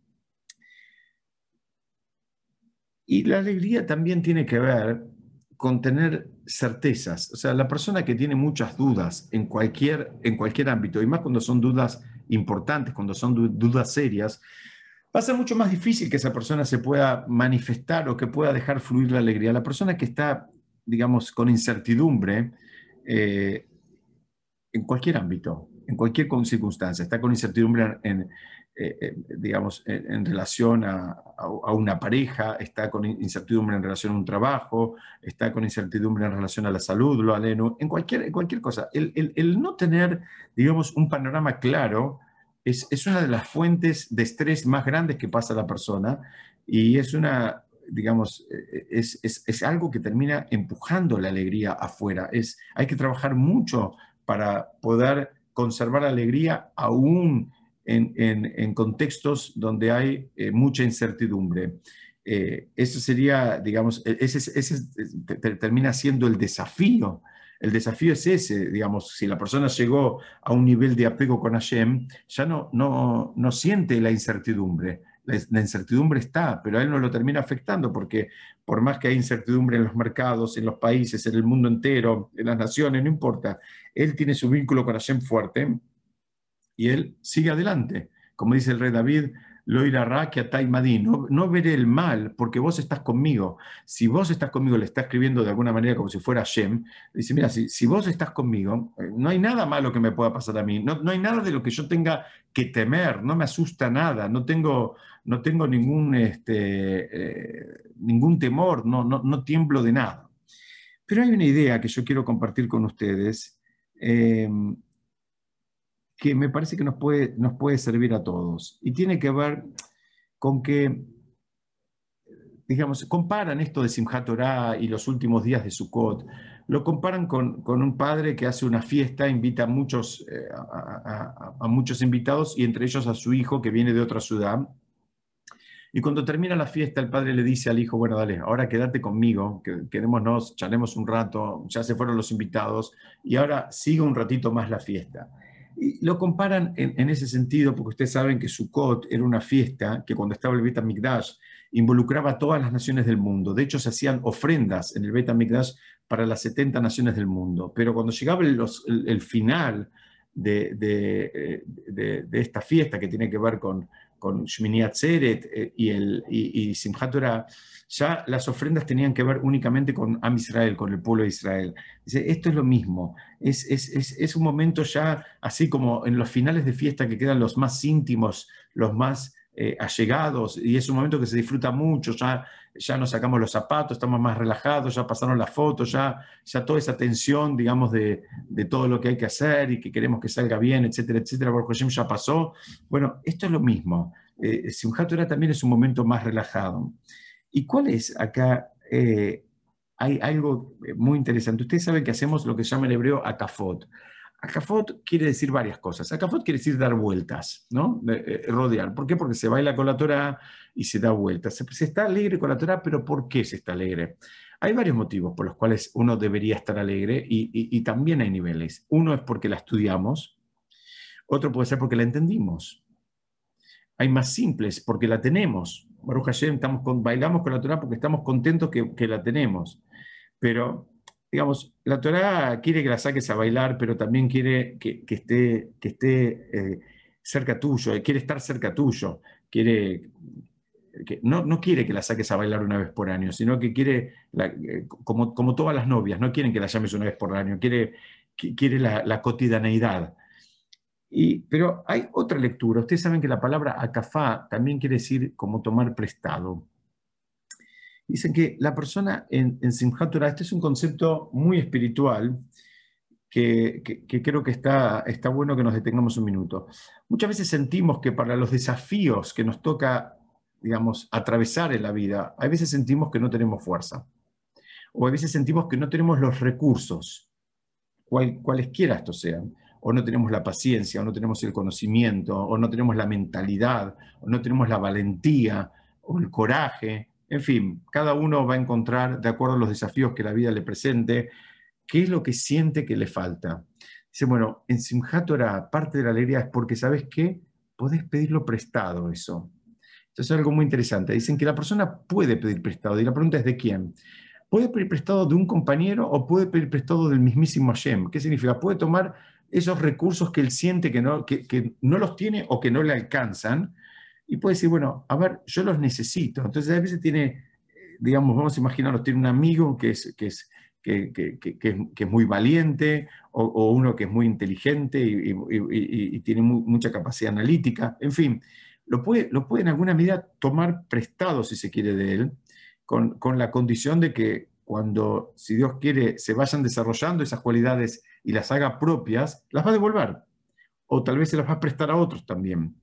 Y la alegría también tiene que ver con tener certezas. O sea, la persona que tiene muchas dudas en cualquier, en cualquier ámbito, y más cuando son dudas importantes, cuando son dudas serias, va a ser mucho más difícil que esa persona se pueda manifestar o que pueda dejar fluir la alegría. La persona que está, digamos, con incertidumbre, eh, en cualquier ámbito, en cualquier circunstancia. Está con incertidumbre en, eh, eh, digamos, en, relación a, una pareja, está con incertidumbre en relación a un trabajo, está con incertidumbre en relación a la salud, lo aleno, en cualquier, en cualquier cosa. El, no tener, digamos, un panorama claro es, es, una de las fuentes de estrés más grandes que pasa a la persona y es una, digamos, eh, es, es, es algo que termina empujando la alegría afuera. Es, hay que trabajar mucho para poder conservar alegría aún en, contextos donde hay eh, mucha incertidumbre. Eh, eso sería, digamos, e, ese, termina siendo el desafío. El desafío es ese, digamos, si la persona llegó a un nivel de apego con Hashem, ya no, no, no siente la incertidumbre. La, incertidumbre está, pero a él no lo termina afectando porque por más que hay incertidumbre en los mercados, en los países, en el mundo entero, en las naciones, no importa, él tiene su vínculo con Hashem fuerte y él sigue adelante. Como dice el rey David, lo irá que no, no veré el mal porque vos estás conmigo. Si vos estás conmigo, le está escribiendo de alguna manera como si fuera Hashem, dice, mira, si, si vos estás conmigo, eh, no hay nada malo que me pueda pasar a mí, no, no hay nada de lo que yo tenga que temer, no me asusta nada, no tengo, no tengo ningún, este, eh, ningún temor, no, no, no tiemblo de nada. Pero hay una idea que yo quiero compartir con ustedes. Em, que me parece que nos puede, nos puede servir a todos. Y tiene que ver con que, digamos, comparan esto de Simchat Torah y los últimos días de Sukkot, lo comparan con, un padre que hace una fiesta, invita a muchos, eh, a, muchos invitados y entre ellos a su hijo que viene de otra ciudad y cuando termina la fiesta, el padre le dice al hijo, bueno, dale, ahora quédate conmigo, que, quedémonos, charlemos un rato, ya se fueron los invitados, y ahora sigue un ratito más la fiesta. Lo comparan en, ese sentido, porque ustedes saben que Sukkot era una fiesta que cuando estaba el Bet HaMikdash involucraba a todas las naciones del mundo. De hecho, se hacían ofrendas en el Bet HaMikdash para las 70 naciones del mundo. Pero cuando llegaba el, final de, de, esta fiesta que tiene que ver con, con Shmini Atzeret eh, y, el, y, Torah, ya las ofrendas tenían que ver únicamente con Am Israel, con el pueblo de Israel. Esto es lo mismo, es, es, es, un momento ya, así como en los finales de fiesta que quedan los más íntimos, los más eh, allegados, y es un momento que se disfruta mucho, ya ya nos sacamos los zapatos, estamos más relajados, ya pasaron las fotos, ya, ya toda esa tensión, digamos, de, de, todo lo que hay que hacer y que queremos que salga bien, etcétera, etcétera, Hashem ya pasó. Bueno, esto es lo mismo. Eh, Simchat Torah también es un momento más relajado. ¿Y cuál es acá? Eh, hay algo muy interesante. Ustedes saben que hacemos lo que se llama en hebreo akafot. Akafot quiere decir varias cosas. Akafot quiere decir dar vueltas, ¿no? Eh, rodear. ¿Por qué? Porque se baila con la Torah y se da vueltas. Se, está alegre con la Torah, pero ¿por qué se está alegre? Hay varios motivos por los cuales uno debería estar alegre y, también hay niveles. Uno es porque la estudiamos, otro puede ser porque la entendimos. Hay más simples, porque la tenemos. Baruch Hashem, estamos con, bailamos con la Torah porque estamos contentos que, que la tenemos. Pero digamos, la Torah quiere que la saques a bailar, pero también quiere que, esté, que esté eh, cerca tuyo, eh, quiere estar cerca tuyo, quiere, que, no, no, quiere que la saques a bailar una vez por año, sino que quiere, eh, como, como, todas las novias, no quieren que la llames una vez por año, quiere, quiere la, cotidianeidad. Pero hay otra lectura. Ustedes saben que la palabra acafá también quiere decir como tomar prestado. Dicen que la persona en, en este es un concepto muy espiritual, que, creo que está, bueno que nos detengamos un minuto. Muchas veces sentimos que para los desafíos que nos toca, digamos, atravesar en la vida, a veces sentimos que no tenemos fuerza. O a veces sentimos que no tenemos los recursos, cual, cualesquiera estos sean. O no tenemos la paciencia, o no tenemos el conocimiento, o no tenemos la mentalidad, o no tenemos la valentía, o el coraje, en fin, cada uno va a encontrar, de acuerdo a los desafíos que la vida le presente, qué es lo que siente que le falta. Dice, bueno, en Simchat Torah, parte de la alegría es porque, ¿sabes qué? Podés pedirlo prestado eso. Esto es algo muy interesante. Dicen que la persona puede pedir prestado, y la pregunta es de quién. Puede pedir prestado de un compañero o puede pedir prestado del mismísimo Hashem. ¿Qué significa? Puede tomar esos recursos que él siente que no, que no los tiene o que no le alcanzan y puede decir, bueno, a ver, yo los necesito. Entonces a veces tiene, digamos, vamos a imaginarnos, tiene un amigo que es, que es, que, que, que, es muy valiente o, uno que es muy inteligente y, tiene mucha capacidad analítica, en fin, lo puede, lo puede en alguna medida tomar prestado, si se quiere, de él, con, con la condición de que cuando, si Dios quiere, se vayan desarrollando esas cualidades y las haga propias, las va a devolver. O tal vez se las va a prestar a otros también.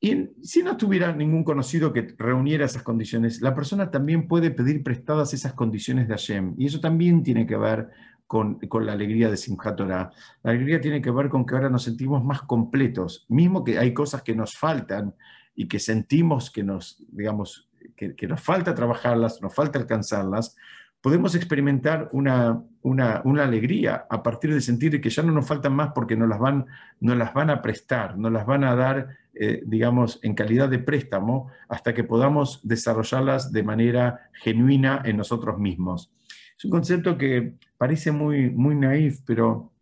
Y si no tuviera ningún conocido que reuniera esas condiciones, la persona también puede pedir prestadas esas condiciones de Hashem. Y eso también tiene que ver con, la alegría de Simchat. La alegría tiene que ver con que ahora nos sentimos más completos, mismo que hay cosas que nos faltan y que sentimos que nos, digamos, que, nos falta trabajarlas, nos falta alcanzarlas, podemos experimentar una, una, una, alegría a partir de sentir que ya no nos faltan más porque nos las van, nos las van a prestar, nos las van a dar, eh, digamos, en calidad de préstamo hasta que podamos desarrollarlas de manera genuina en nosotros mismos. Es un concepto que parece muy, muy naif, pero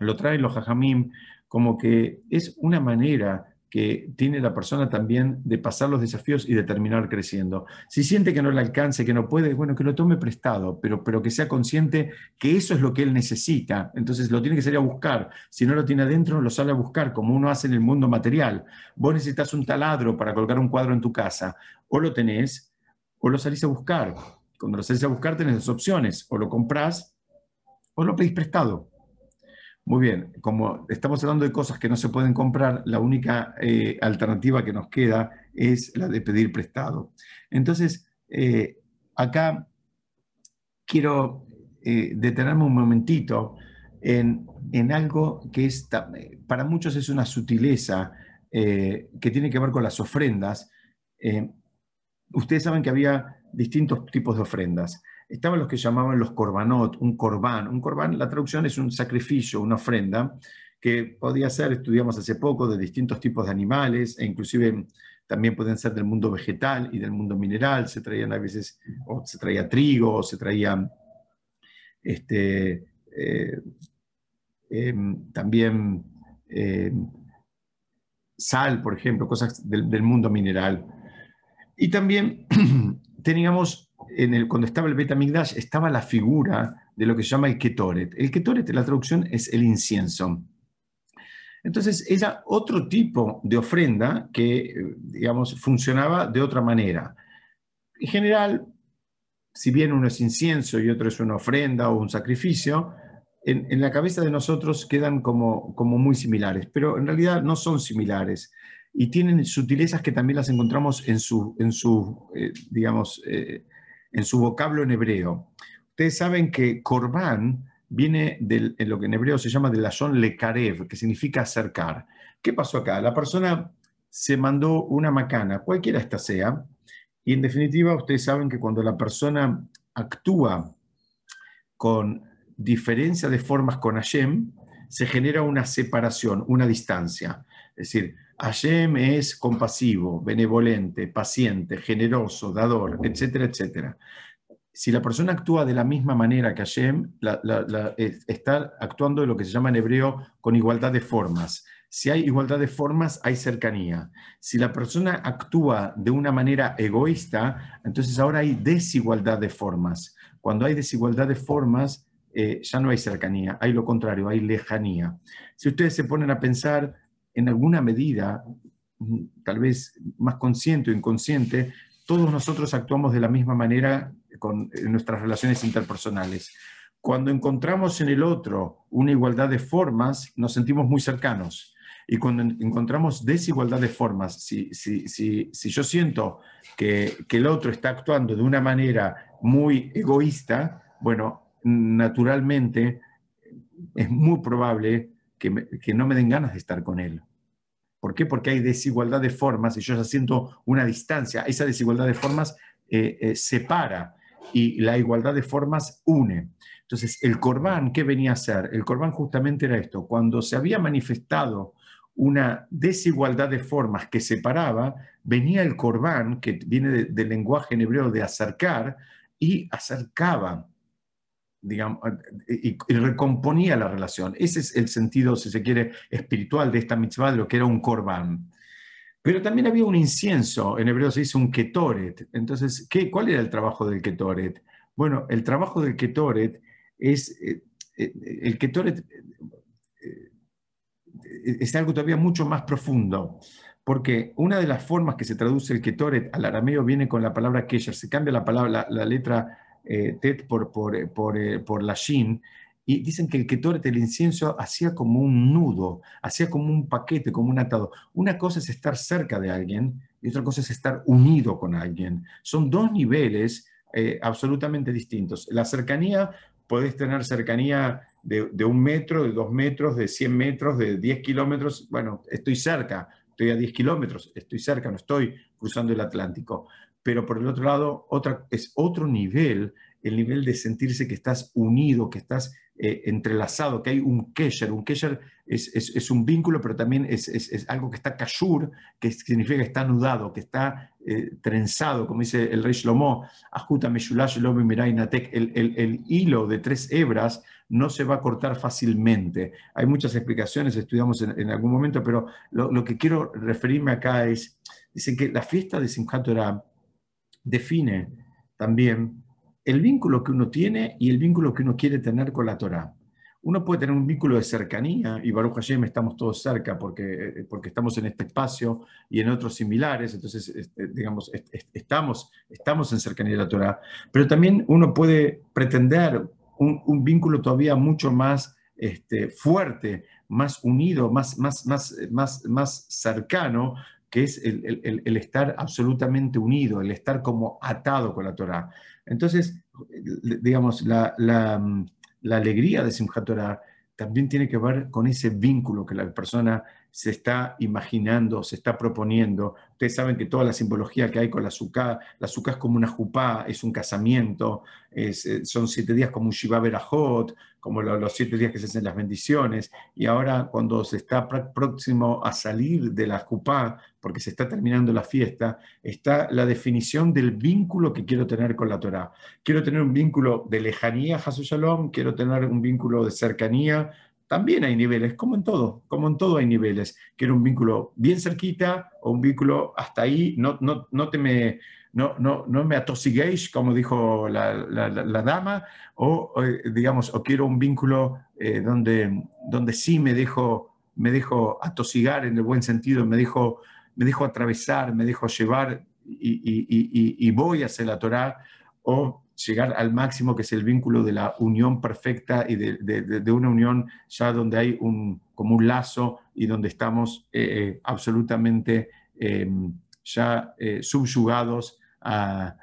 lo traen los jajamim como que es una manera que tiene la persona también de pasar los desafíos y de terminar creciendo. Si siente que no le alcance, que no puede, bueno, que lo tome prestado, pero, pero que sea consciente que eso es lo que él necesita. Entonces lo tiene que salir a buscar. Si no lo tiene adentro, lo sale a buscar, como uno hace en el mundo material. Vos necesitas un taladro para colgar un cuadro en tu casa. O lo tenés, o lo salís a buscar. Cuando lo salís a buscar tenés dos opciones. O lo comprás, o lo pedís prestado. Muy bien, como estamos hablando de cosas que no se pueden comprar, la única eh, alternativa que nos queda es la de pedir prestado. Entonces, eh, acá quiero eh, detenerme un momentito en, algo que es, para muchos es una sutileza que tiene que ver con las ofrendas. ustedes saben que había distintos tipos de ofrendas estaban los que llamaban los corbanot, un corbán. Un corbán, la traducción es un sacrificio, una ofrenda, que podía ser, estudiamos hace poco, de distintos tipos de animales, e inclusive también pueden ser del mundo vegetal y del mundo mineral. Se traían a veces, o se traía trigo, o se traía este, eh, em, también em, sal, por ejemplo, cosas del, del mundo mineral. Y también teníamos cuando estaba el Betamigdash, estaba la figura de lo que se llama el Ketoret. El Ketoret, la traducción es el incienso. Entonces, era otro tipo de ofrenda que, digamos, funcionaba de otra manera. En general, si bien uno es incienso y otro es una ofrenda o un sacrificio, en, en la cabeza de nosotros quedan como, como muy similares, pero en realidad no son similares. y tienen sutilezas que también las encontramos en su, en su eh, digamos, eh, en su vocablo en hebreo. Ustedes saben que Korban viene de lo que en hebreo se llama de la son lekarev, que significa acercar. ¿Qué pasó acá? La persona se mandó una macana, cualquiera esta sea, y en definitiva ustedes saben que cuando la persona actúa con diferencia de formas con Hashem, se genera una separación, una distancia. Es decir, Hashem es compasivo, benevolente, paciente, generoso, dador, etcétera, etcétera. Si la persona actúa de la misma manera que Hashem, está actuando de lo que se llama en hebreo con igualdad de formas. Si hay igualdad de formas, hay cercanía. Si la persona actúa de una manera egoísta, entonces ahora hay desigualdad de formas. Cuando hay desigualdad de formas, eh, ya no hay cercanía, hay lo contrario, hay lejanía. Si ustedes se ponen a pensar en alguna medida, mm, tal vez más consciente o inconsciente, todos nosotros actuamos de la misma manera con nuestras relaciones interpersonales. Cuando encontramos en el otro una igualdad de formas, nos sentimos muy cercanos. Y cuando encontramos desigualdad de formas, si, si, si, si yo siento que, que, el otro está actuando de una manera muy egoísta, bueno, naturalmente es muy probable que, que, no me den ganas de estar con él. ¿Por qué? Porque hay desigualdad de formas y yo ya siento una distancia. Esa desigualdad de formas eh, eh, separa y la igualdad de formas une. Entonces, el corbán, ¿qué venía a ser? El corbán justamente era esto. Cuando se había manifestado una desigualdad de formas que separaba, venía el corbán, que viene del lenguaje en hebreo de acercar, y acercaba digamos, y, recomponía la relación. Ese es el sentido, si se quiere, espiritual de esta mitzvah, de lo que era un korban. Pero también había un incienso, en hebreo se dice un ketoret. Entonces, ¿qué, ¿cuál era el trabajo del ketoret? Bueno, el trabajo del ketoret es, eh, eh, el ketoret eh, es algo todavía mucho más profundo, porque una de las formas que se traduce el ketoret al arameo viene con la palabra kesher, se cambia la palabra, la letra eh, Tet por, por, eh, por, eh, por, la Shin, y dicen que el Ketoret, del incienso, hacía como un nudo, hacía como un paquete, como un atado. Una cosa es estar cerca de alguien y otra cosa es estar unido con alguien. Son dos niveles absolutamente distintos. La cercanía, podés tener cercanía de, de, un metro, de dos metros, de 100 metros, de 10 kilómetros. Bueno, estoy cerca, estoy a 10 kilómetros, estoy cerca, no estoy cruzando el Atlántico pero por el otro lado otra, es otro nivel, el nivel de sentirse que estás unido, que estás eh, entrelazado, que hay un kesher. Un kesher es, es, un vínculo, pero también es, es, algo que está kashur, que significa que está anudado, que está eh, trenzado, como dice el rey Shlomo, Natek, el, el, el hilo de tres hebras no se va a cortar fácilmente. Hay muchas explicaciones, estudiamos en, en algún momento, pero lo, lo, que quiero referirme acá es, dicen que la fiesta de Simchat Torah define también el vínculo que uno tiene y el vínculo que uno quiere tener con la Torah. Uno puede tener un vínculo de cercanía, y Baruch Hashem estamos todos cerca porque, eh, porque estamos en este espacio y en otros similares, entonces, este, digamos, estamos, estamos en cercanía de la Torah, pero también uno puede pretender un, vínculo todavía mucho más este, fuerte, más unido, más, más, más, más, más cercano que es el, estar absolutamente unido, el estar como atado con la Torah. Entonces, digamos, la, la alegría de Simchat Torah también tiene que ver con ese vínculo que la persona se está imaginando, se está proponiendo. Ustedes saben que toda la simbología que hay con la azúcar, la azúcar es como una jupá, es un casamiento, es, eh, son siete días como un Shiva Berajot, como los siete días que se hacen las bendiciones. Y ahora cuando se está próximo a salir de la jupá, porque se está terminando la fiesta, está la definición del vínculo que quiero tener con la Torah. Quiero tener un vínculo de lejanía, Hasu Shalom, quiero tener un vínculo de cercanía, también hay niveles, como en todo, como en todo hay niveles. Quiero un vínculo bien cerquita o un vínculo hasta ahí, no, no, no te me, no, no, no me atosiguéis, como dijo la, la, dama, o, digamos, o quiero un vínculo eh, donde, donde sí me dejo, me dejo atosigar en el buen sentido, me dejo, me dejo atravesar, me dejo llevar y, y, y, y voy hacia la Torah, llegar al máximo, que es el vínculo de la unión perfecta y de, de, una unión ya donde hay un, como un lazo y donde estamos absolutamente ya subyugados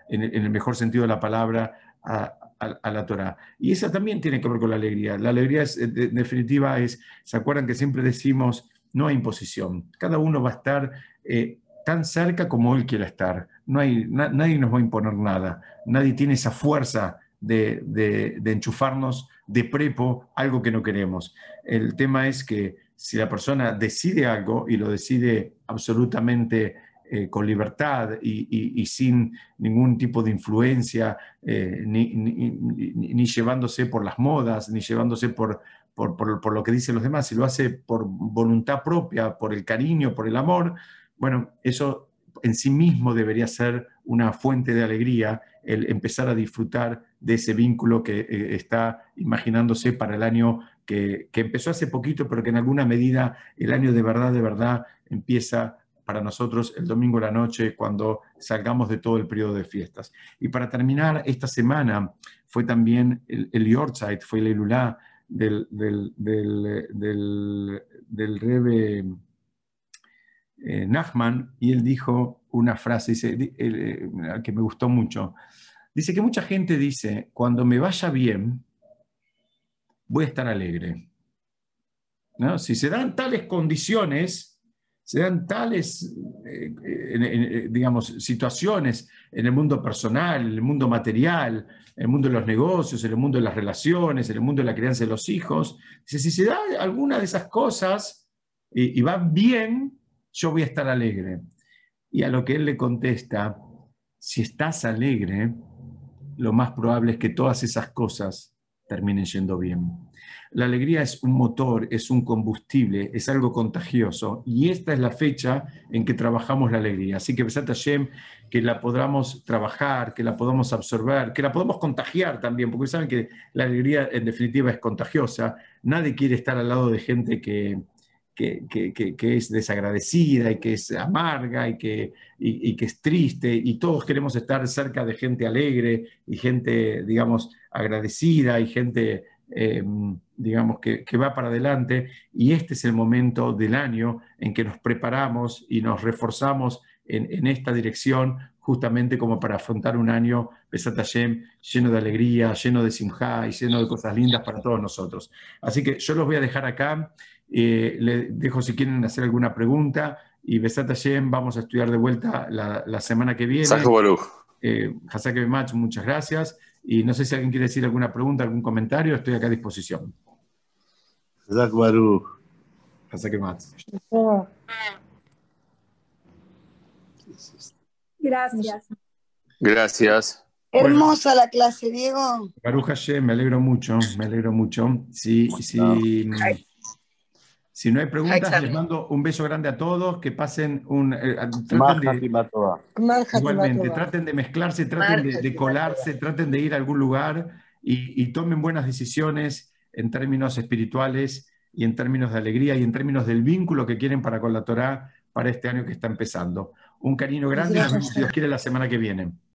en, el mejor sentido de la palabra, a, la Torah. Y esa también tiene que ver con la alegría. La alegría, es, en definitiva, es, ¿se acuerdan que siempre decimos, no hay imposición? Cada uno va a estar eh, tan cerca como él quiera estar. No hay, nadie nos va a imponer nada. Nadie tiene esa fuerza de, de, enchufarnos de prepo algo que no queremos. El tema es que si la persona decide algo y lo decide absolutamente eh, con libertad y, sin ningún tipo de influencia, eh, ni, llevándose por las modas, ni llevándose por, por, lo que dicen los demás, si lo hace por voluntad propia, por el cariño, por el amor, bueno, eso en sí mismo debería ser una fuente de alegría, el empezar a disfrutar de ese vínculo que eh, está imaginándose para el año que, que, empezó hace poquito, pero que en alguna medida el año de verdad, de verdad, empieza para nosotros el domingo a la noche cuando salgamos de todo el periodo de fiestas. Y para terminar, esta semana fue también el, el Yortzeit, fue el Elulá del, del, del, del, Rebe eh, Nachman, y él dijo una frase dice, eh, que me gustó mucho. Dice que mucha gente dice, cuando me vaya bien, voy a estar alegre. ¿No? Si se dan tales condiciones, se dan tales, eh, eh, digamos, situaciones en el mundo personal, en el mundo material, en el mundo de los negocios, en el mundo de las relaciones, en el mundo de la crianza de los hijos. si se da alguna de esas cosas y, y va bien, yo voy a estar alegre. Y a lo que él le contesta, si estás alegre, lo más probable es que todas esas cosas terminen yendo bien. La alegría es un motor, es un combustible, es algo contagioso y esta es la fecha en que trabajamos la alegría. Así que Besat Hashem, que la podamos trabajar, que la podamos absorber, que la podamos contagiar también, porque saben que la alegría en definitiva es contagiosa. Nadie quiere estar al lado de gente que, que, que, es desagradecida y que es amarga y que, y, que es triste y todos queremos estar cerca de gente alegre y gente, digamos, agradecida y gente eh, digamos, que, va para adelante y este es el momento del año en que nos preparamos y nos reforzamos en, esta dirección justamente como para afrontar un año, Besat lleno de alegría, lleno de simja y lleno de cosas lindas para todos nosotros. Así que yo los voy a dejar acá, eh, les dejo si quieren hacer alguna pregunta y Besat vamos a estudiar de vuelta la, semana que viene. Eh, muchas gracias. Y no sé si alguien quiere decir alguna pregunta, algún comentario, estoy acá a disposición. Gracias. Gracias. Hermosa la clase, Diego. Baruch Hashem, me alegro mucho, me alegro mucho. Sí, sí. Si no hay preguntas, les mando un beso grande a todos, que pasen un... Eh, traten de, igualmente, traten de mezclarse, traten de, colarse, traten de ir a algún lugar y, tomen buenas decisiones en términos espirituales y en términos de alegría y en términos del vínculo que quieren para con la Torah para este año que está empezando. Un cariño grande y nos vemos si Dios quiere la semana que viene.